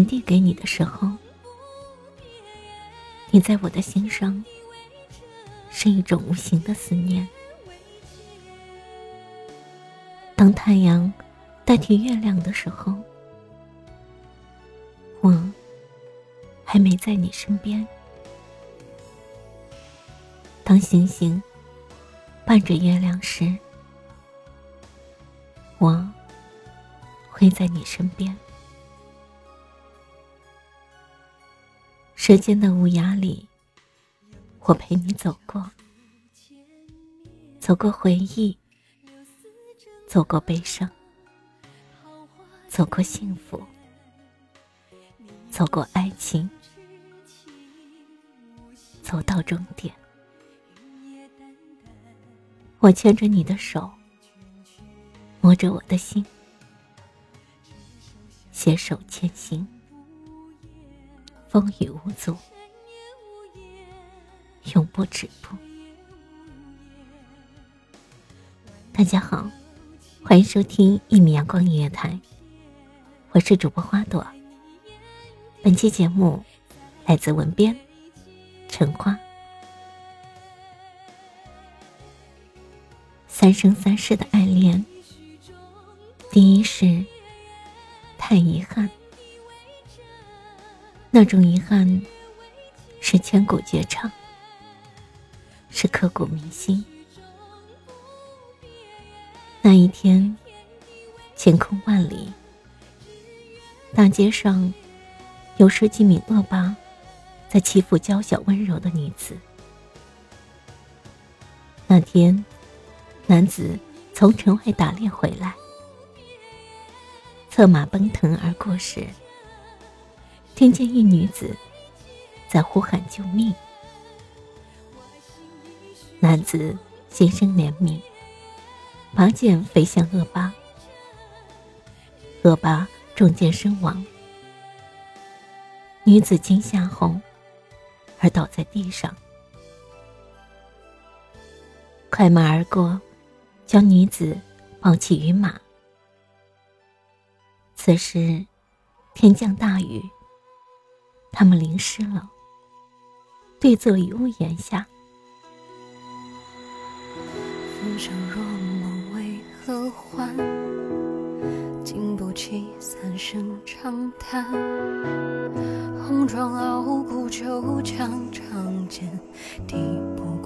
传递给你的时候，你在我的心上是一种无形的思念。当太阳代替月亮的时候，我。还没在你身边。当星星伴着月亮时，我会在你身边。时间的无涯里，我陪你走过，走过回忆，走过悲伤，走过幸福，走过爱情。走到终点，我牵着你的手，摸着我的心，携手前行，风雨无阻，永不止步。大家好，欢迎收听一米阳光音乐台，我是主播花朵。本期节目来自文编。陈花，三生三世的爱恋，第一世太遗憾。那种遗憾是千古绝唱，是刻骨铭心。那一天，晴空万里，大街上有十几名恶霸。在欺负娇小温柔的女子。那天，男子从城外打猎回来，策马奔腾而过时，听见一女子在呼喊救命。男子心生怜悯，拔剑飞向恶霸，恶霸中箭身亡。女子惊吓后。而倒在地上，快马而过，将女子抱起于马。此时天降大雨，他们淋湿了，对坐于屋檐下。浮生若梦为何还？经不起三声长叹，红妆傲骨就将长剑，抵不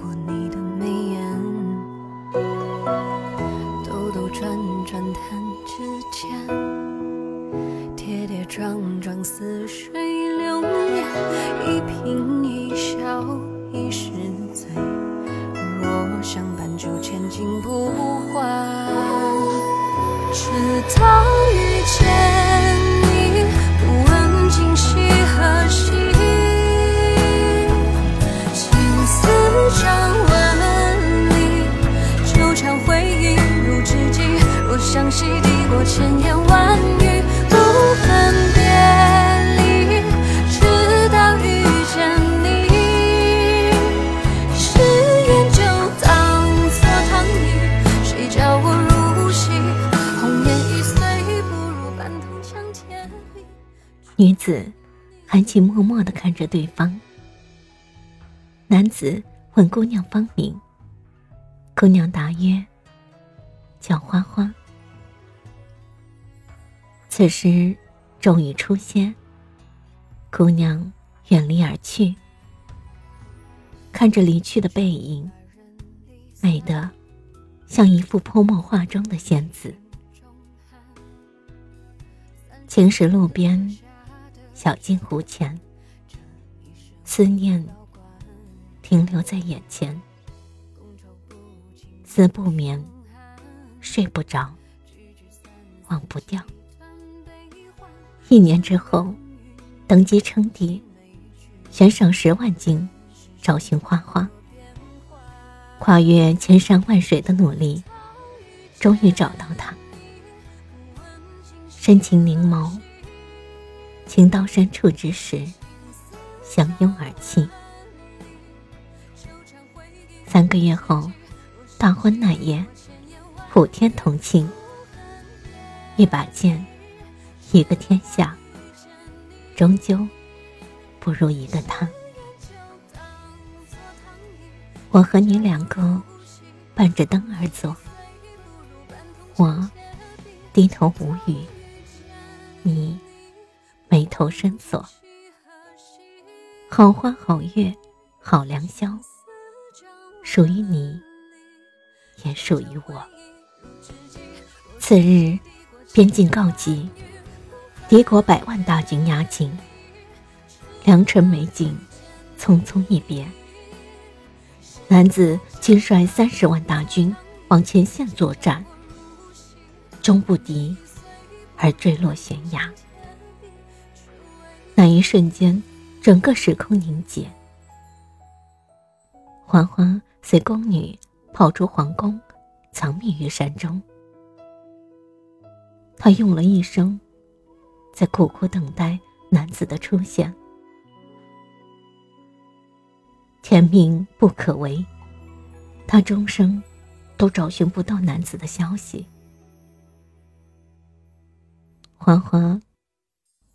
子含情脉脉地看着对方，男子问姑娘芳名。姑娘答曰：“叫花花。”此时终于出现，姑娘远离而去，看着离去的背影，美得像一幅泼墨画中的仙子。青石路边，小径湖前，思念停留在眼前，思不眠，睡不着，忘不掉。一年之后，登基称帝，悬赏十万金，找寻花花。跨越千山万水的努力，终于找到他。深情凝眸，情到深处之时，相拥而泣。三个月后，大婚那夜，普天同庆。一把剑。一个天下，终究不如一个他。我和你两个伴着灯而走，我低头无语，你眉头深锁。好花好月好良宵，属于你，也属于我。次日，边境告急。敌国百万大军压境，良辰美景，匆匆一别。男子亲率三十万大军往前线作战，终不敌，而坠落悬崖。那一瞬间，整个时空凝结。花花随宫女跑出皇宫，藏匿于山中。她用了一生。在苦苦等待男子的出现，天命不可违，她终生都找寻不到男子的消息。欢欢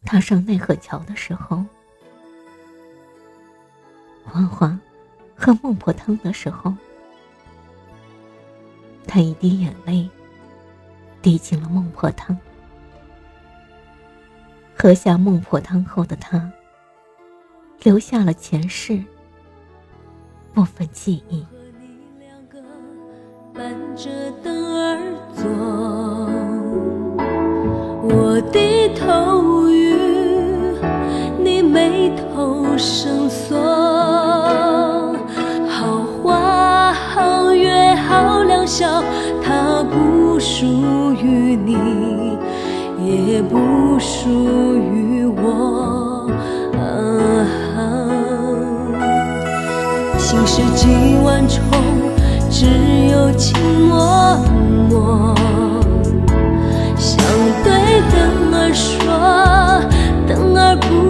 踏上奈何桥的时候，欢欢喝孟婆汤的时候，他一滴眼泪滴进了孟婆汤。喝下孟婆汤后的他，留下了前世部分记忆。我低头眉头深锁。好花好月好良宵，它不属于你。也不属于我。心事几万重，只有情默默。想对灯儿说，灯儿不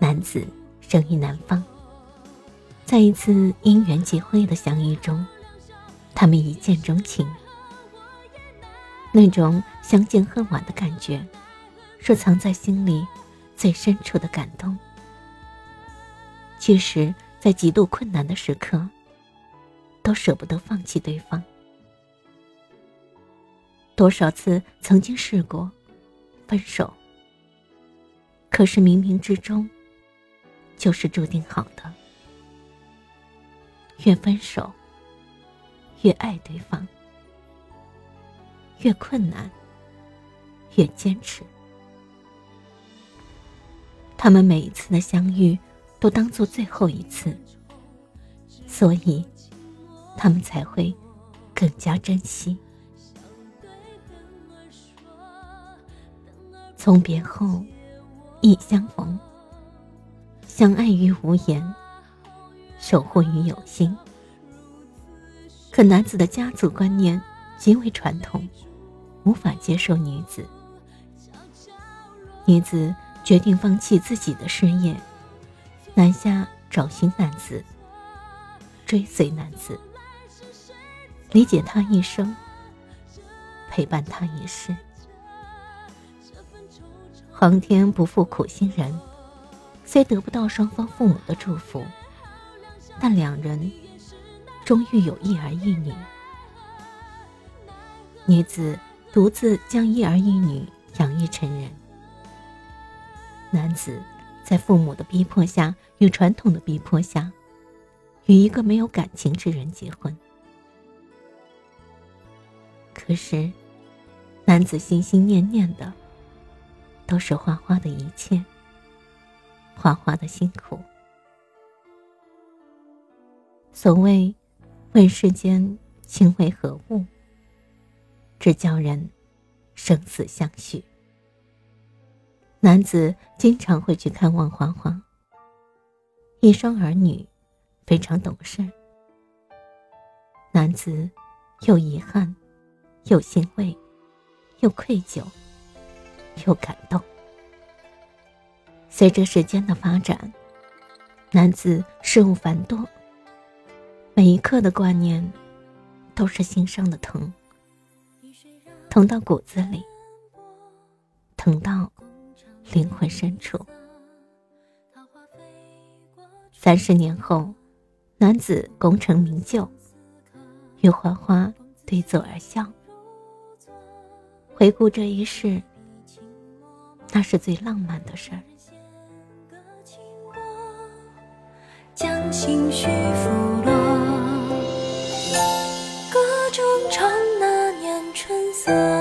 男子生于南方。在一次因缘际会的相遇中，他们一见钟情。那种相见恨晚的感觉，是藏在心里最深处的感动。其实，在极度困难的时刻。都舍不得放弃对方，多少次曾经试过分手，可是冥冥之中就是注定好的。越分手，越爱对方；越困难，越坚持。他们每一次的相遇，都当做最后一次，所以他们才会更加珍惜。从别后，亦相逢。相爱于无言，守护于有心。可男子的家族观念极为传统，无法接受女子。女子。决定放弃自己的事业，南下找寻男子，追随男子，理解他一生，陪伴他一世。皇天不负苦心人，虽得不到双方父母的祝福，但两人终于有一儿一女。女子独自将一儿一女养育成人。男子在父母的逼迫下，与传统的逼迫下，与一个没有感情之人结婚。可是，男子心心念念的都是花花的一切，花花的辛苦。所谓“问世间情为何物”，只叫人生死相许。男子经常会去看望花花。一双儿女，非常懂事。男子又遗憾，又欣慰，又愧疚，又感动。随着时间的发展，男子事物繁多，每一刻的挂念，都是心上的疼，疼到骨子里，疼到。灵魂深处。三十年后，男子功成名就，与花花对坐而笑。回顾这一世，那是最浪漫的事儿。将心绪抚落，歌中唱那年春色。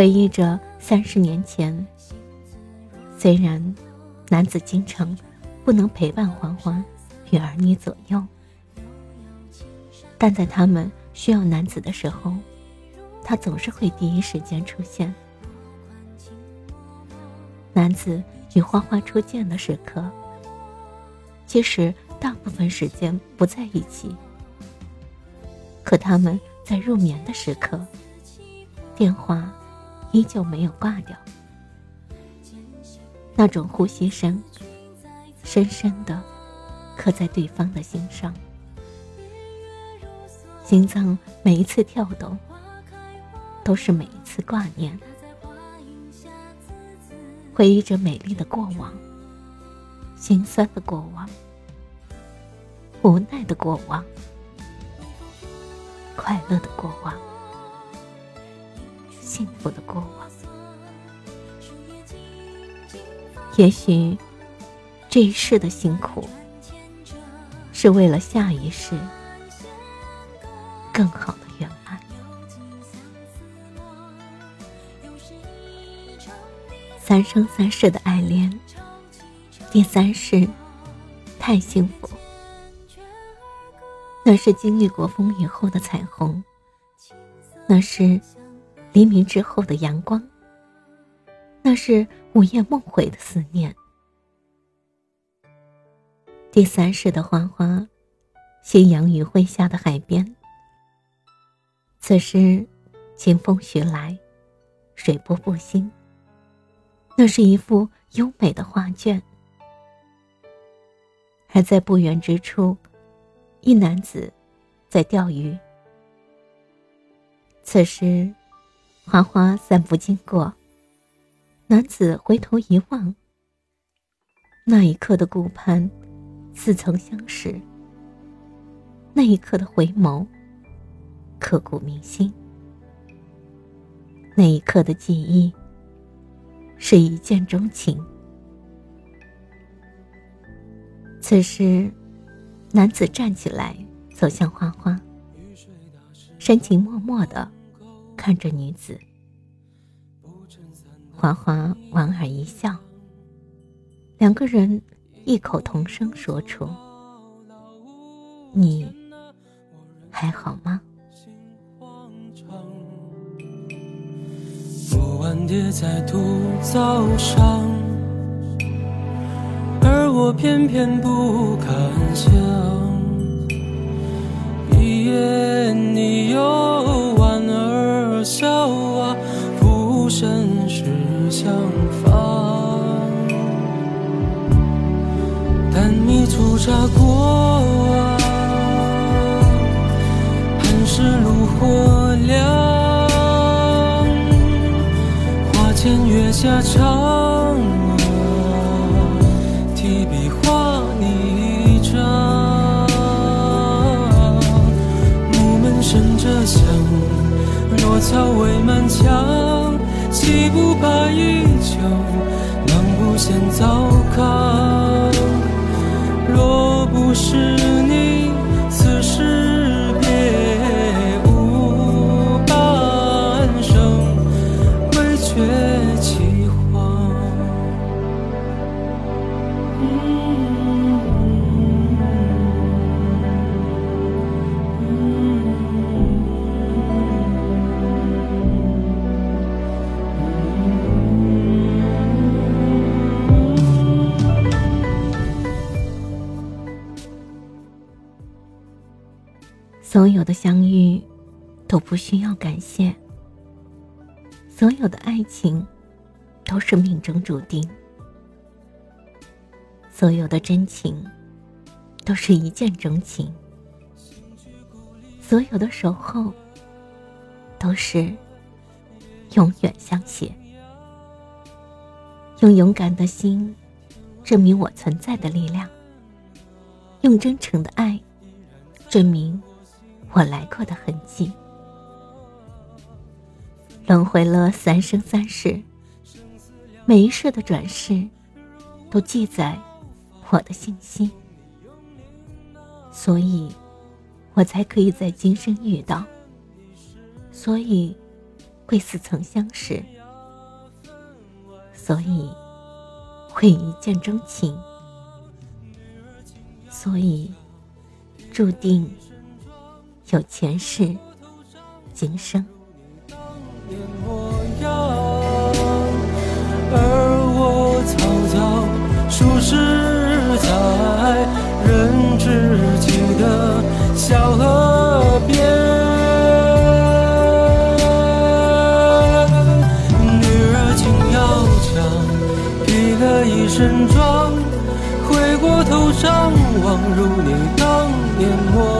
回忆着三十年前，虽然男子经常不能陪伴欢欢与儿女左右，但在他们需要男子的时候，他总是会第一时间出现。男子与花花初见的时刻，其实大部分时间不在一起，可他们在入眠的时刻，电话。依旧没有挂掉，那种呼吸声，深深的刻在对方的心上，心脏每一次跳动，都是每一次挂念，回忆着美丽的过往，心酸的过往，无奈的过往，快乐的过往。幸福的过往，也许这一世的辛苦，是为了下一世更好的圆满。三生三世的爱恋，第三世太幸福，那是经历过风雨后的彩虹，那是黎明之后的阳光，那是午夜梦回的思念。第三世的花花，夕阳余晖下的海边。此时，清风徐来，水波不兴。那是一幅优美的画卷，而在不远之处。一男子在钓鱼。此时，花花散步经过。男子回头一望，那一刻的顾盼，似曾相识。那一刻的回眸，刻骨铭心。那一刻的记忆，是一见钟情。此时。男子站起来，走向花花，深情脉脉的看着女子。花花莞尔一笑，两个人异口同声说出：“你还好吗？”在独早上。而我偏偏不敢想，一眼前月下长。草未满墙，岂不怕衣旧？能不嫌糟有的相遇都不需要感谢，所有的爱情都是命中注定，所有的真情都是一见钟情，所有的守候都是永远相携。用勇敢的心证明我存在的力量，用真诚的爱证明。我来过的痕迹，轮回了三生三世，每一世的转世，都记载我的信息，所以，我才可以在今生遇到，所以，会似曾相识，所以，会一见钟情，所以，注定。有前世今生，而我草草数十载，人知己的小河边。女儿轻摇桨，披了一身妆，回过头张望，如你当年模